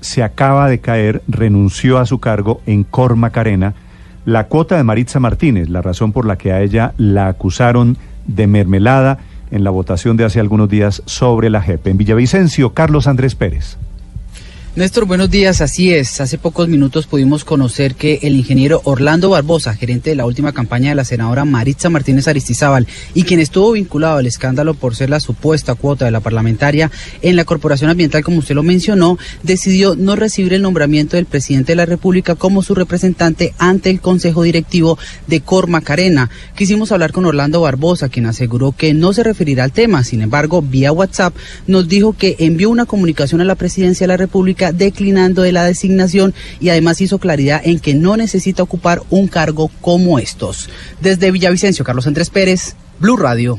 Se acaba de caer, renunció a su cargo en Cor Macarena la cuota de Maritza Martínez, la razón por la que a ella la acusaron de mermelada en la votación de hace algunos días sobre la JEP. En Villavicencio, Carlos Andrés Pérez. Néstor, buenos días. Así es. Hace pocos minutos pudimos conocer que el ingeniero Orlando Barbosa, gerente de la última campaña de la senadora Maritza Martínez Aristizábal y quien estuvo vinculado al escándalo por ser la supuesta cuota de la parlamentaria en la Corporación Ambiental, como usted lo mencionó, decidió no recibir el nombramiento del presidente de la República como su representante ante el Consejo Directivo de Cor Macarena. Quisimos hablar con Orlando Barbosa, quien aseguró que no se referirá al tema. Sin embargo, vía WhatsApp nos dijo que envió una comunicación a la presidencia de la República declinando de la designación y además hizo claridad en que no necesita ocupar un cargo como estos. Desde Villavicencio, Carlos Andrés Pérez, Blue Radio.